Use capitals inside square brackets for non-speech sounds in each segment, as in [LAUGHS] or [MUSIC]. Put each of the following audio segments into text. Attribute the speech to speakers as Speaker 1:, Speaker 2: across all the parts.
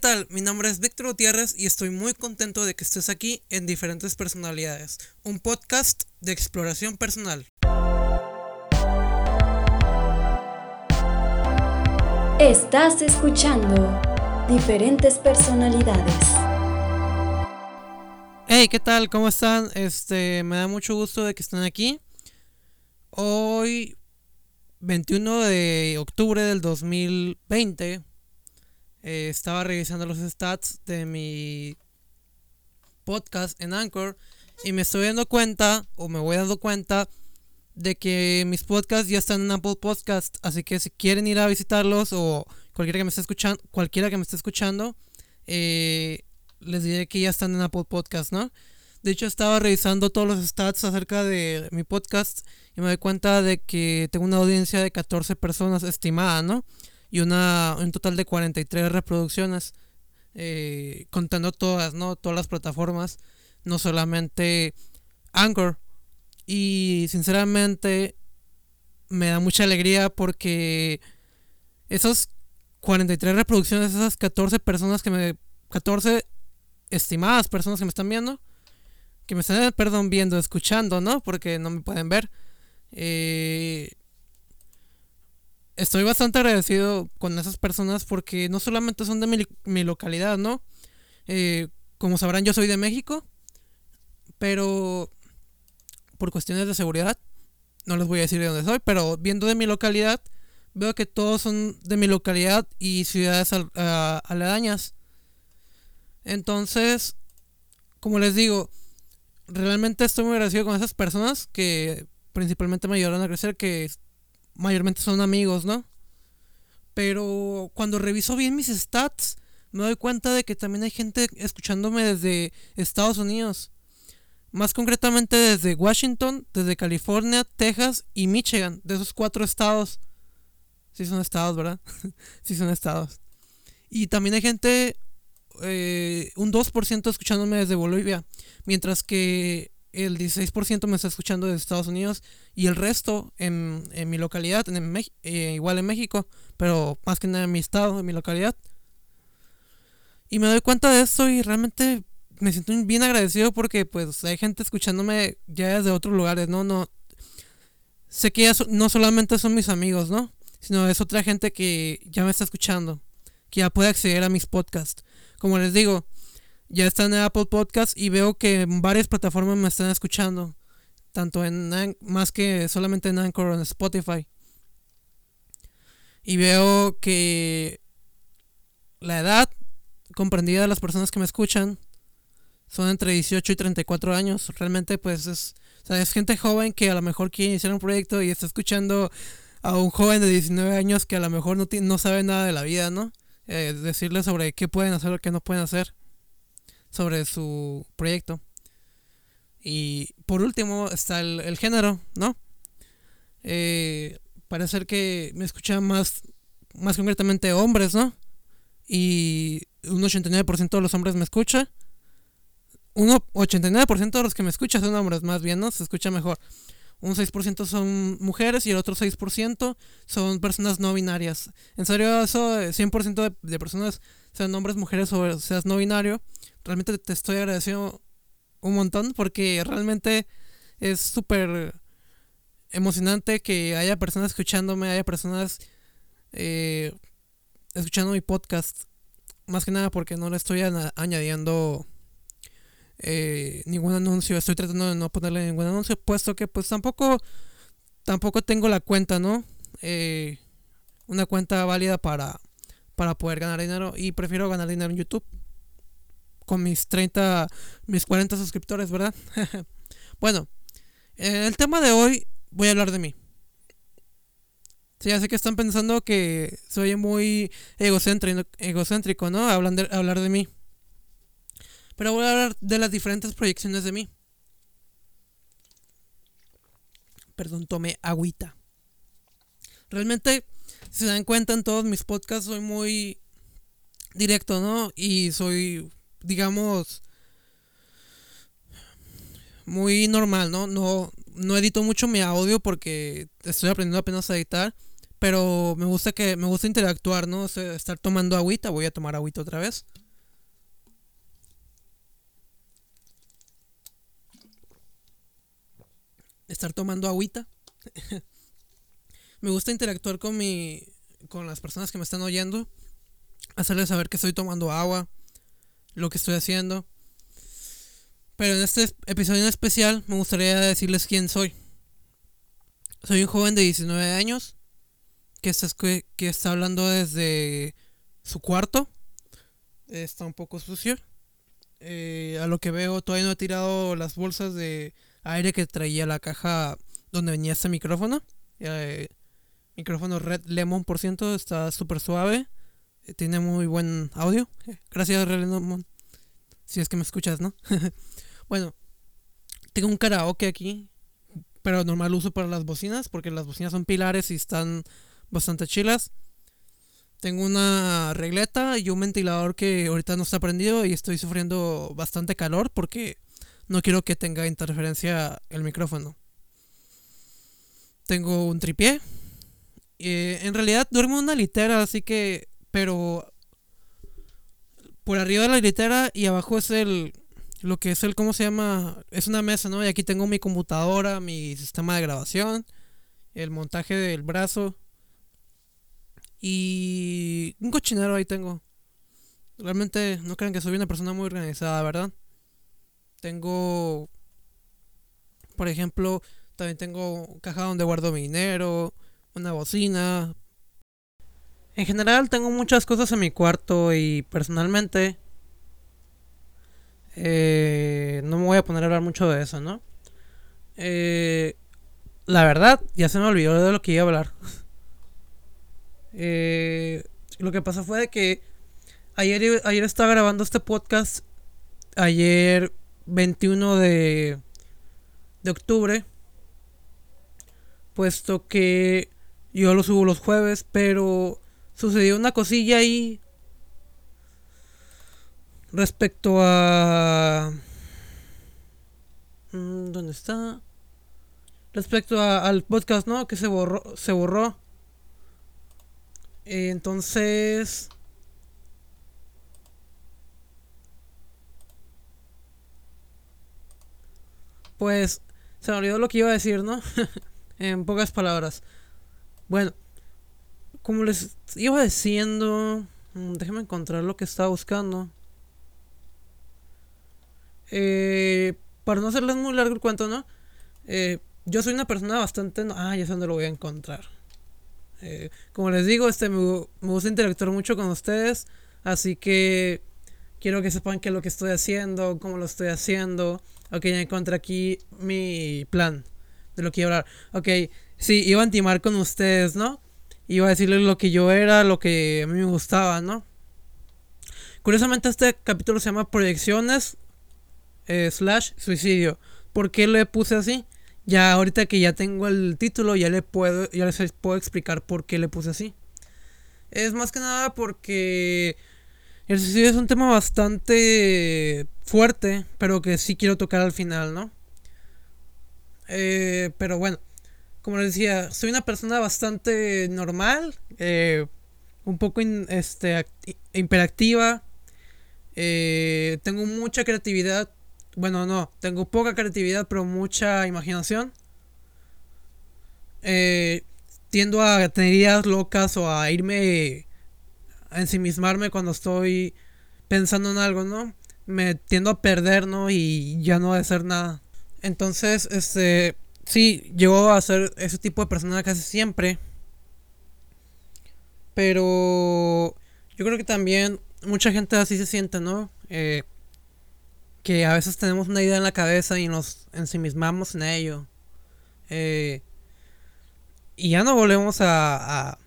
Speaker 1: tal? Mi nombre es Víctor Gutiérrez y estoy muy contento de que estés aquí en Diferentes Personalidades, un podcast de exploración personal.
Speaker 2: Estás escuchando Diferentes Personalidades.
Speaker 1: Hey, ¿qué tal? ¿Cómo están? Este, me da mucho gusto de que estén aquí. Hoy 21 de octubre del 2020 eh, estaba revisando los stats de mi podcast en Anchor y me estoy dando cuenta, o me voy dando cuenta, de que mis podcasts ya están en Apple Podcast. Así que si quieren ir a visitarlos o cualquiera que me esté escuchando, cualquiera que me esté escuchando, eh, les diré que ya están en Apple Podcast, ¿no? De hecho, estaba revisando todos los stats acerca de mi podcast y me doy cuenta de que tengo una audiencia de 14 personas estimada, ¿no? Y una, un total de 43 reproducciones, eh, contando todas, ¿no? Todas las plataformas, no solamente Anchor. Y sinceramente me da mucha alegría porque esos 43 reproducciones, esas 14 personas que me... 14 estimadas personas que me están viendo, que me están, perdón, viendo, escuchando, ¿no? Porque no me pueden ver. Eh, estoy bastante agradecido con esas personas porque no solamente son de mi, localidad, ¿no? Eh, como sabrán, yo soy de México, pero por cuestiones de seguridad, no les voy a decir de dónde soy, pero viendo de mi localidad, veo que todos son de mi localidad y ciudades aledañas. Entonces, como les digo, realmente estoy muy agradecido con esas personas que principalmente me ayudaron a crecer, que mayormente son amigos, ¿no? Pero cuando reviso bien mis stats, me doy cuenta de que también hay gente escuchándome desde Estados Unidos. Más concretamente desde Washington, desde California, Texas y Michigan. De esos cuatro estados. Sí son estados, ¿verdad? [LAUGHS] sí son estados. Y también hay gente, eh, un 2% escuchándome desde Bolivia. Mientras que el 16% me está escuchando de Estados Unidos y el resto en, mi localidad, en eh, igual en México, pero más que nada en mi estado, en mi localidad. Y me doy cuenta de esto y realmente me siento bien agradecido porque pues hay gente escuchándome ya desde otros lugares, ¿no? no sé que ya no solamente son mis amigos, ¿no? Sino es otra gente que ya me está escuchando, que ya puede acceder a mis podcasts. Como les digo, ya está en Apple Podcast y veo que varias plataformas me están escuchando. Tanto en más que solamente en Anchor o en Spotify. Y veo que la edad comprendida de las personas que me escuchan son entre 18 y 34 años. Realmente pues es, es gente joven que a lo mejor quiere iniciar un proyecto y está escuchando a un joven de 19 años que a lo mejor no, no sabe nada de la vida, ¿no? Eh, decirle sobre qué pueden hacer o qué no pueden hacer sobre su proyecto. Y por último está el, género, ¿no? Eh, parece ser que me escuchan más, más concretamente hombres, ¿no? Y un 89% de los hombres me escucha. Un 89% de los que me escuchan son hombres, más bien, ¿no? Se escucha mejor. Un 6% son mujeres y el otro 6% son personas no binarias. En serio, eso, 100% de, de personas, sean hombres, mujeres o seas no binario, realmente te estoy agradeciendo un montón porque realmente es súper emocionante que haya personas escuchándome, haya personas eh, escuchando mi podcast. Más que nada porque no le estoy añadiendo eh, ningún anuncio. Estoy tratando de no ponerle ningún anuncio, puesto que pues tampoco, tampoco tengo la cuenta, ¿no? Eh, una cuenta válida para, para poder ganar dinero y prefiero ganar dinero en YouTube con mis 30, mis 40 suscriptores, ¿verdad? [LAUGHS] bueno, en el tema de hoy voy a hablar de mí. Sí, ya sé que están pensando que soy muy egocéntrico, egocéntrico ¿no? Hablan de, hablar de mí. Pero voy a hablar de las diferentes proyecciones de mí. Perdón, tomé agüita. Realmente, si se dan cuenta en todos mis podcasts, soy muy directo, ¿no? Y soy digamos, muy normal, ¿no? No, no edito mucho mi audio porque estoy aprendiendo apenas a editar. Pero me gusta que me gusta interactuar, ¿no? Estar tomando agüita, voy a tomar agüita otra vez. Estar tomando agüita. [LAUGHS] me gusta interactuar con mi con las personas que me están oyendo, hacerles saber que estoy tomando agua, lo que estoy haciendo. Pero en este episodio en especial me gustaría decirles quién soy. Soy un joven de 19 años que está, que está hablando desde su cuarto. Está un poco sucio. Eh, a lo que veo, todavía no he tirado las bolsas de aire que traía la caja donde venía este micrófono. Eh, micrófono Red Lemon, por ciento, está súper suave. Eh, tiene muy buen audio. Gracias, Red Lemon. Si es que me escuchas, ¿no? [LAUGHS] bueno, tengo un karaoke aquí. Pero normal uso para las bocinas. Porque las bocinas son pilares y están bastante chilas. Tengo una regleta y un ventilador que ahorita no está prendido y estoy sufriendo bastante calor porque no quiero que tenga interferencia el micrófono. Tengo un tripié. Eh, en realidad duermo en una litera, así que... Pero... Por arriba de la litera y abajo es el... Lo que es el... ¿Cómo se llama? Es una mesa, ¿no? Y aquí tengo mi computadora, mi sistema de grabación. El montaje del brazo. Y... Un cochinero ahí tengo. Realmente no crean que soy una persona muy organizada, ¿verdad? Tengo, por ejemplo, también tengo caja donde guardo mi dinero, una bocina. En general tengo muchas cosas en mi cuarto y personalmente eh, no me voy a poner a hablar mucho de eso, ¿no? Eh, la verdad, ya se me olvidó de lo que iba a hablar. [LAUGHS] Eh, lo que pasó fue de que ayer, ayer estaba grabando este podcast. Ayer 21 de, de octubre. Puesto que yo lo subo los jueves, pero sucedió una cosilla ahí respecto a... Mm, ¿Dónde está? Respecto al podcast, ¿no? Que se borró. Se borró. entonces... Pues se me olvidó lo que iba a decir, ¿no? [LAUGHS] en pocas palabras. Bueno, como les iba diciendo, mm, déjenme encontrar lo que estaba buscando. Eh, para no hacerles muy largo el cuento, ¿no? Eh, yo soy una persona bastante... Ah, ya sé dónde lo voy a encontrar. Eh, como les digo, este me, gusta interactuar mucho con ustedes. Así que quiero que sepan qué es lo que estoy haciendo, cómo lo estoy haciendo. Ok, ya encontré aquí mi plan de lo que iba a hablar. Ok, sí, iba a intimar con ustedes, ¿no? Iba a decirles lo que yo era, lo que a mí me gustaba, ¿no? Curiosamente este capítulo se llama Proyecciones eh, slash suicidio. ¿Por qué le puse así? Ya ahorita que ya tengo el título, ya le puedo, ya les puedo explicar por qué le puse así. Es más que nada porque el suicidio es un tema bastante fuerte, pero que sí quiero tocar al final, ¿no? Eh, pero bueno, como les decía, soy una persona bastante normal, eh, un poco este, hiperactiva, eh, tengo mucha creatividad, bueno, no, tengo poca creatividad, pero mucha imaginación. tiendo a tener ideas locas o a irme a ensimismarme cuando estoy pensando en algo, ¿no? Me tiendo a perder, ¿no? Y ya no a hacer nada. Entonces, este, sí, llego a ser ese tipo de persona casi siempre. Pero yo creo que también mucha gente así se siente, ¿no? Eh, que a veces tenemos una idea en la cabeza y nos ensimismamos en ello. Eh, y ya no volvemos a,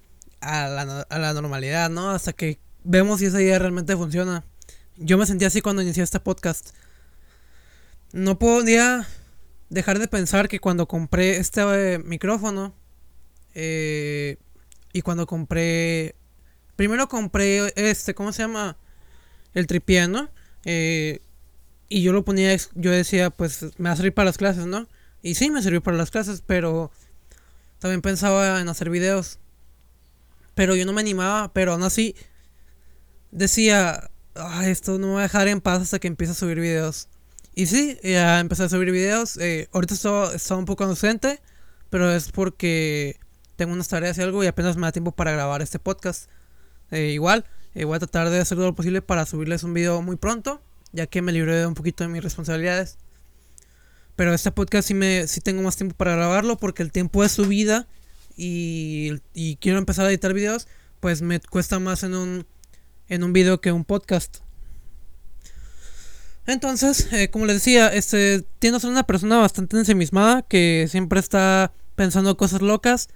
Speaker 1: a la, a la normalidad, ¿no? Hasta que vemos si esa idea realmente funciona. Yo me sentí así cuando inicié este podcast. No podía dejar de pensar que cuando compré este eh, micrófono eh, y cuando compré... Primero compré este, ¿cómo se llama? El tripié, ¿no? Eh, y yo lo ponía, yo decía, pues me va a servir para las clases, ¿no? Y sí, me sirvió para las clases, pero también pensaba en hacer videos. Pero yo no me animaba, pero aún así decía, Ay, esto no me va a dejar en paz hasta que empiece a subir videos. Y sí, ya empecé a subir videos. Eh, ahorita estoy, un poco ausente, pero es porque tengo unas tareas y algo y apenas me da tiempo para grabar este podcast. Eh, igual, eh, voy a tratar de hacer todo lo posible para subirles un video muy pronto, ya que me libré un poquito de mis responsabilidades. Pero este podcast sí, me, sí tengo más tiempo para grabarlo porque el tiempo de subida y, y quiero empezar a editar videos, pues me cuesta más en un, en un video que un podcast. Entonces, eh, como les decía, este, tiendo a ser una persona bastante ensimismada que siempre está pensando cosas locas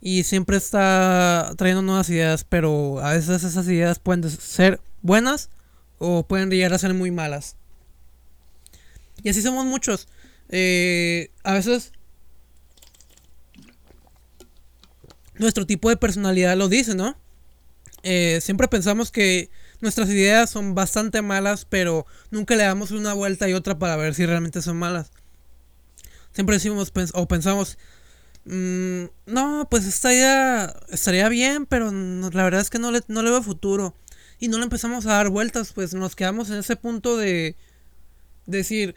Speaker 1: y siempre está trayendo nuevas ideas, pero a veces esas ideas pueden ser buenas o pueden llegar a ser muy malas. Y así somos muchos. Eh, a veces nuestro tipo de personalidad lo dice, ¿no? Eh, siempre pensamos que nuestras ideas son bastante malas, pero nunca le damos una vuelta y otra para ver si realmente son malas. Siempre decimos o pensamos, mm, no, pues esta idea estaría bien, pero la verdad es que no le, no le veo futuro. Y no le empezamos a dar vueltas, pues nos quedamos en ese punto de decir,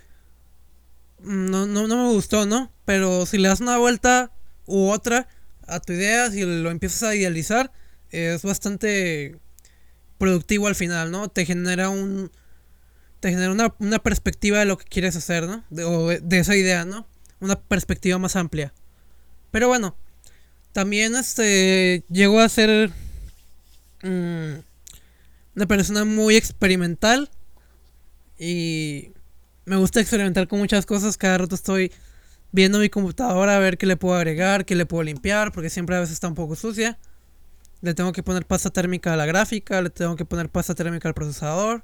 Speaker 1: mm, no, no, no me gustó, ¿no? Pero si le das una vuelta u otra a tu idea, si lo empiezas a idealizar, es bastante productivo al final, ¿no? Te genera un... Te genera una, perspectiva de lo que quieres hacer, ¿no? De, de esa idea, ¿no? Una perspectiva más amplia. Pero bueno, también este llegó a ser mm, una persona muy experimental y me gusta experimentar con muchas cosas. Cada rato estoy viendo mi computadora a ver qué le puedo agregar, qué le puedo limpiar, porque siempre a veces está un poco sucia. Le tengo que poner pasta térmica a la gráfica, le tengo que poner pasta térmica al procesador.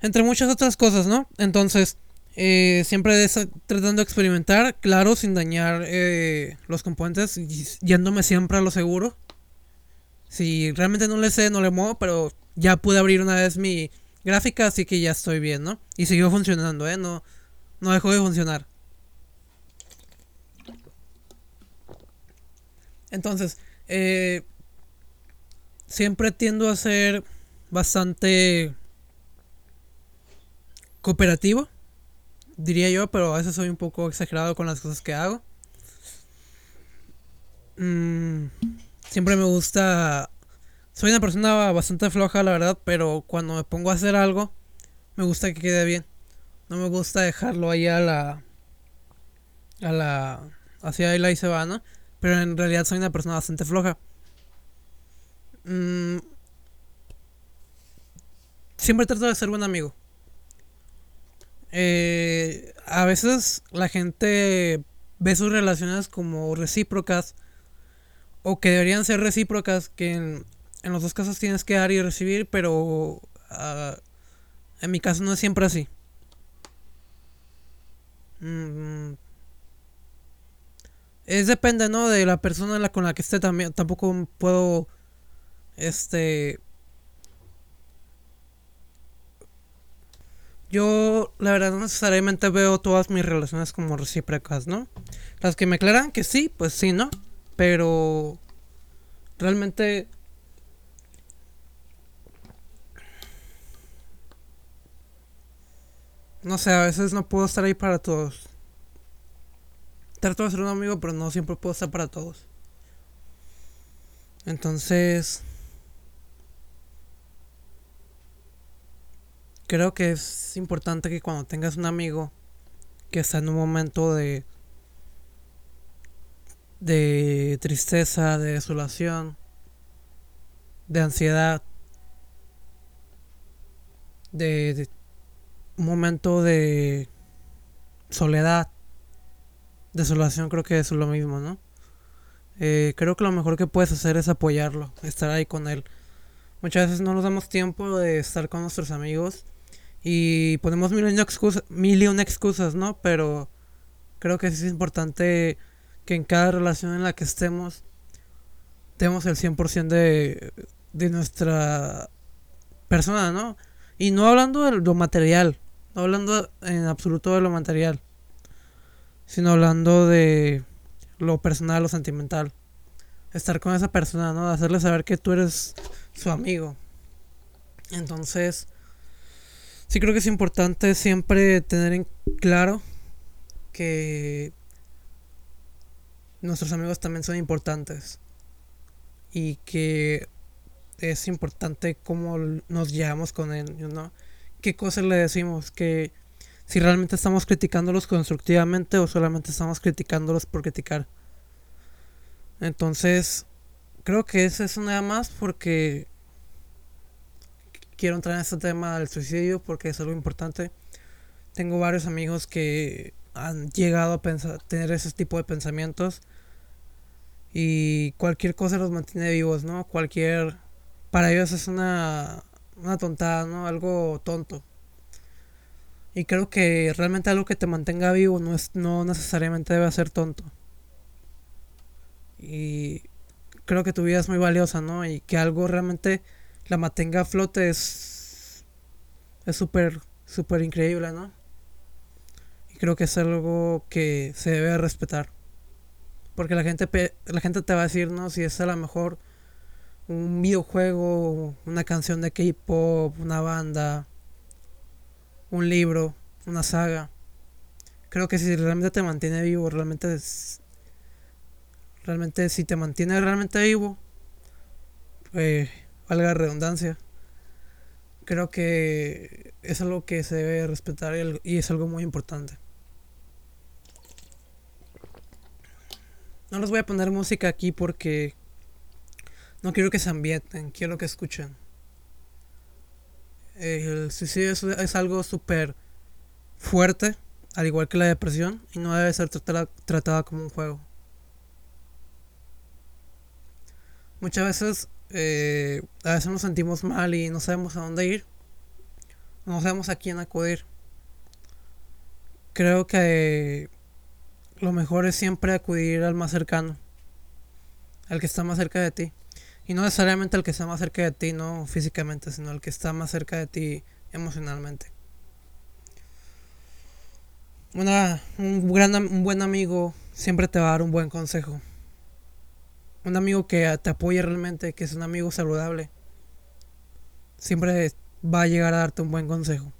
Speaker 1: Entre muchas otras cosas, ¿no? Entonces, eh, siempre tratando de experimentar, claro, sin dañar eh, los componentes, yéndome siempre a lo seguro. Si realmente no le sé, no le muevo, pero ya pude abrir una vez mi gráfica, así que ya estoy bien, ¿no? Y siguió funcionando, ¿eh? No, no dejó de funcionar. Entonces, eh, siempre tiendo a ser bastante cooperativo, diría yo, pero a veces soy un poco exagerado con las cosas que hago. Mm, siempre me gusta... Soy una persona bastante floja, la verdad, pero cuando me pongo a hacer algo, me gusta que quede bien. No me gusta dejarlo ahí a la... A la... Hacia ahí y se va, ¿no? Pero en realidad soy una persona bastante floja. Mm, siempre trato de ser buen amigo. Eh, a veces la gente ve sus relaciones como recíprocas o que deberían ser recíprocas, que en, los dos casos tienes que dar y recibir, pero ah, en mi caso no es siempre así. Mm, es depende, ¿no? De la persona con la que esté también. Tampoco puedo. Este. Yo, la verdad, no necesariamente veo todas mis relaciones como recíprocas, ¿no? Las que me aclaran que sí, pues sí, ¿no? Pero. Realmente. No sé, a veces no puedo estar ahí para todos trato de ser un amigo, pero no siempre puedo estar para todos. Entonces, creo que es importante que cuando tengas un amigo que está en un momento de de tristeza, de desolación, de ansiedad, de, de un momento de soledad, desolación creo que es lo mismo, ¿no? Eh, creo que lo mejor que puedes hacer es apoyarlo, estar ahí con él. Muchas veces no nos damos tiempo de estar con nuestros amigos y ponemos mil y una excusas, mil y una excusas, ¿no? Pero creo que es importante que en cada relación en la que estemos demos el 100% de, de nuestra persona, ¿no? Y no hablando de lo material, no hablando en absoluto de lo material sino hablando de lo personal o sentimental. estar con esa persona, ¿no? Hacerle saber que tú eres su amigo. Entonces, sí creo que es importante siempre tener en claro que nuestros amigos también son importantes y que es importante cómo nos llevamos con él, ¿no? ¿Qué cosas le decimos? Que si realmente estamos criticándolos constructivamente o solamente estamos criticándolos por criticar. Entonces, creo que eso es nada más porque quiero entrar en este tema del suicidio porque es algo importante. Tengo varios amigos que han llegado a pensar, tener ese tipo de pensamientos y cualquier cosa los mantiene vivos, ¿no? Cualquier para ellos es una una tontada, ¿no? Algo tonto. Y creo que realmente algo que te mantenga vivo no es no necesariamente debe ser tonto. Y creo que tu vida es muy valiosa, ¿no? Y que algo realmente la mantenga a flote es es súper súper increíble, ¿no? Y creo que es algo que se debe respetar. Porque la gente, la gente te va a decir, ¿no? Si es a lo mejor un videojuego, una canción de K-pop, una banda, un libro, una saga. Creo que si realmente te mantiene vivo, realmente es, realmente si te mantiene realmente vivo, eh, valga la redundancia, creo que es algo que se debe respetar y es algo muy importante. No les voy a poner música aquí porque no quiero que se ambienten, quiero que escuchen. El suicidio es, algo súper fuerte, al igual que la depresión, y no debe ser tratada, como un juego. Muchas veces, eh, a veces nos sentimos mal y no sabemos a dónde ir, no sabemos a quién acudir. Creo que lo mejor es siempre acudir al más cercano, al que está más cerca de ti. Y no necesariamente al que está más cerca de ti, no físicamente, sino al que está más cerca de ti emocionalmente. Una, un, gran, un buen amigo siempre te va a dar un buen consejo. Un amigo que te apoye realmente, que es un amigo saludable, siempre va a llegar a darte un buen consejo.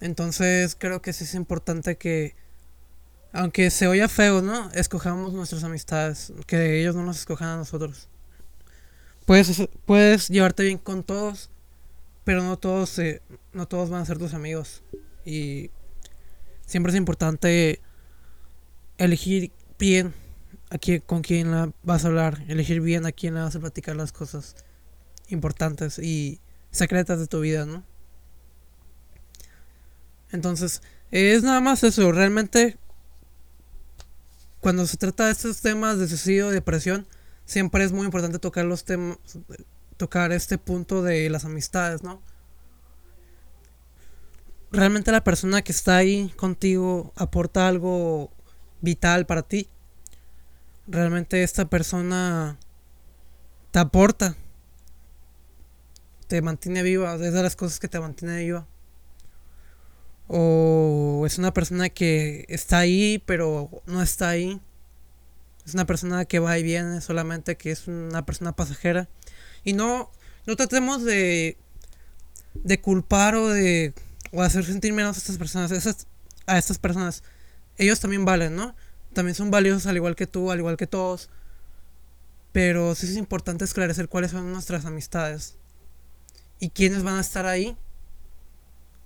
Speaker 1: Entonces creo que sí es importante que aunque se oya feo, ¿no? Escojamos nuestras amistades, que ellos no nos escojan a nosotros. Puedes, puedes llevarte bien con todos, pero no todos, no todos van a ser tus amigos. Y siempre es importante elegir bien a quién, con quién vas a hablar, elegir bien a quién le vas a platicar las cosas importantes y secretas de tu vida, ¿no? Entonces, es nada más eso, realmente cuando se trata de estos temas de suicidio, depresión, siempre es muy importante tocar los temas, tocar este punto de las amistades, ¿no? Realmente la persona que está ahí contigo aporta algo vital para ti. Realmente esta persona te aporta, te mantiene viva, es de las cosas que te mantiene viva o es una persona que está ahí pero no está ahí. Es una persona que va y viene, solamente que es una persona pasajera. Y no, no tratemos de, de culpar o de o hacer sentir menos a estas personas. a estas personas. Ellos también valen, ¿no? También son valiosos al igual que tú, al igual que todos. Pero sí es importante esclarecer cuáles son nuestras amistades. Y quiénes van a estar ahí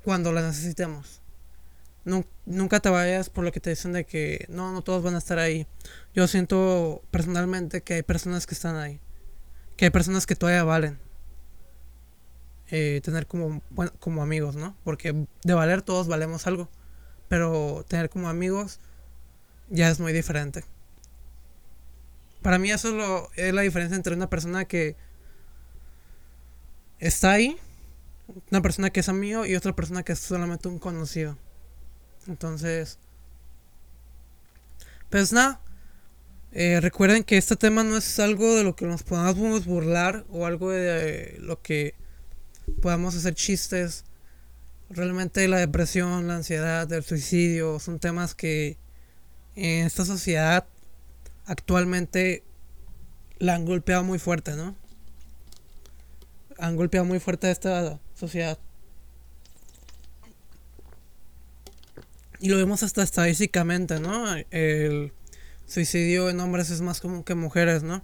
Speaker 1: cuando la necesitemos. nunca te vayas por lo que te dicen de que no, no todos van a estar ahí. Yo siento personalmente que hay personas que están ahí. Que hay personas que todavía valen. Eh, tener como, como amigos, ¿no? Porque de valer todos valemos algo. Pero tener como amigos ya es muy diferente. Para mí eso es, es la diferencia entre una persona que está ahí una persona que es amigo y otra persona que es solamente un conocido. Entonces, pues nada. Eh, recuerden que este tema no es algo de lo que nos podamos burlar o algo de lo que podamos hacer chistes. Realmente la depresión, la ansiedad, el suicidio son temas que en esta sociedad actualmente la han golpeado muy fuerte, ¿no? Han golpeado muy fuerte esta sociedad. Y lo vemos hasta estadísticamente, ¿no? El suicidio en hombres es más común que mujeres, ¿no?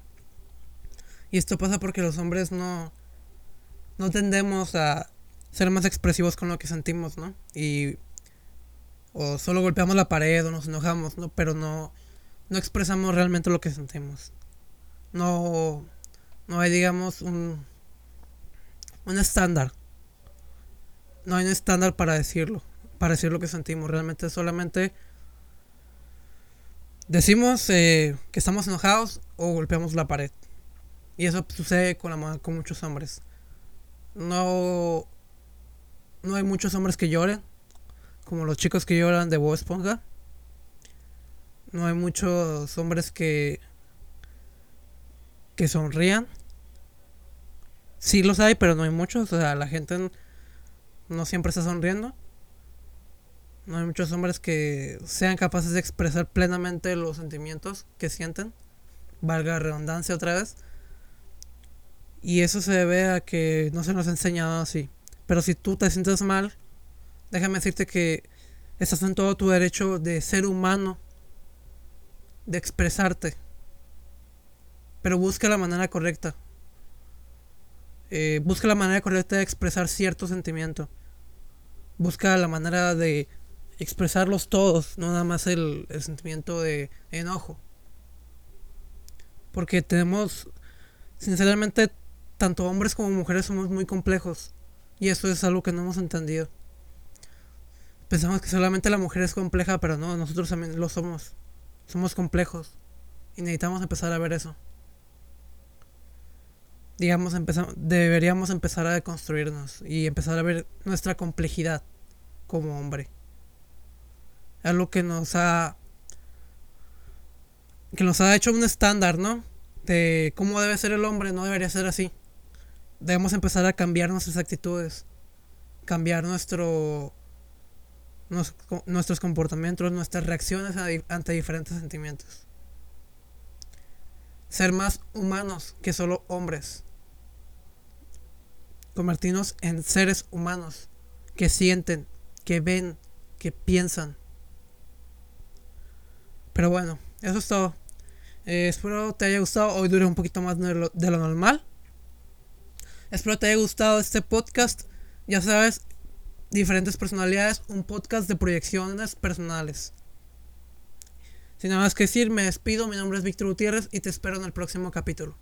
Speaker 1: Y esto pasa porque los hombres no, no tendemos a ser más expresivos con lo que sentimos, ¿no? Y o solo golpeamos la pared o nos enojamos, ¿no? Pero no, no expresamos realmente lo que sentimos. No, no hay, digamos, un, un estándar. No hay un estándar para decirlo, para decir lo que sentimos. Realmente solamente decimos eh, que estamos enojados o golpeamos la pared. Y eso sucede con, la, con muchos hombres. No, no hay muchos hombres que lloren como los chicos que lloran de Bob Esponja. No hay muchos hombres que que sonrían. Sí los hay, pero no hay muchos. O sea, la gente no siempre está sonriendo. No hay muchos hombres que sean capaces de expresar plenamente los sentimientos que sienten. Valga redundancia otra vez. Y eso se debe a que no se nos ha enseñado así. Pero si tú te sientes mal, déjame decirte que estás en todo tu derecho de ser humano, de expresarte, pero busca la manera correcta. Eh, busca la manera correcta de expresar cierto sentimiento. Busca la manera de expresarlos todos, no nada más el, el sentimiento de enojo. Porque tenemos, sinceramente, tanto hombres como mujeres somos muy complejos. Y eso es algo que no hemos entendido. Pensamos que solamente la mujer es compleja, pero no, nosotros también lo somos. Somos complejos. Y necesitamos empezar a ver eso. Digamos, empezamos, deberíamos empezar a deconstruirnos y empezar a ver nuestra complejidad como hombre. Algo que nos ha. que nos ha hecho un estándar, ¿no? De cómo debe ser el hombre, no debería ser así. Debemos empezar a cambiar nuestras actitudes, cambiar nuestro nuestros comportamientos, nuestras reacciones ante diferentes sentimientos. Ser más humanos que solo hombres. Convertirnos en seres humanos que sienten, que ven, que piensan. Pero bueno, eso es todo. Eh, espero te haya gustado. Hoy dure un poquito más de lo, de lo normal. Espero te haya gustado este podcast. Ya sabes, diferentes personalidades, un podcast de proyecciones personales. Sin nada más que decir, me despido, mi nombre es Víctor Gutiérrez y te espero en el próximo capítulo.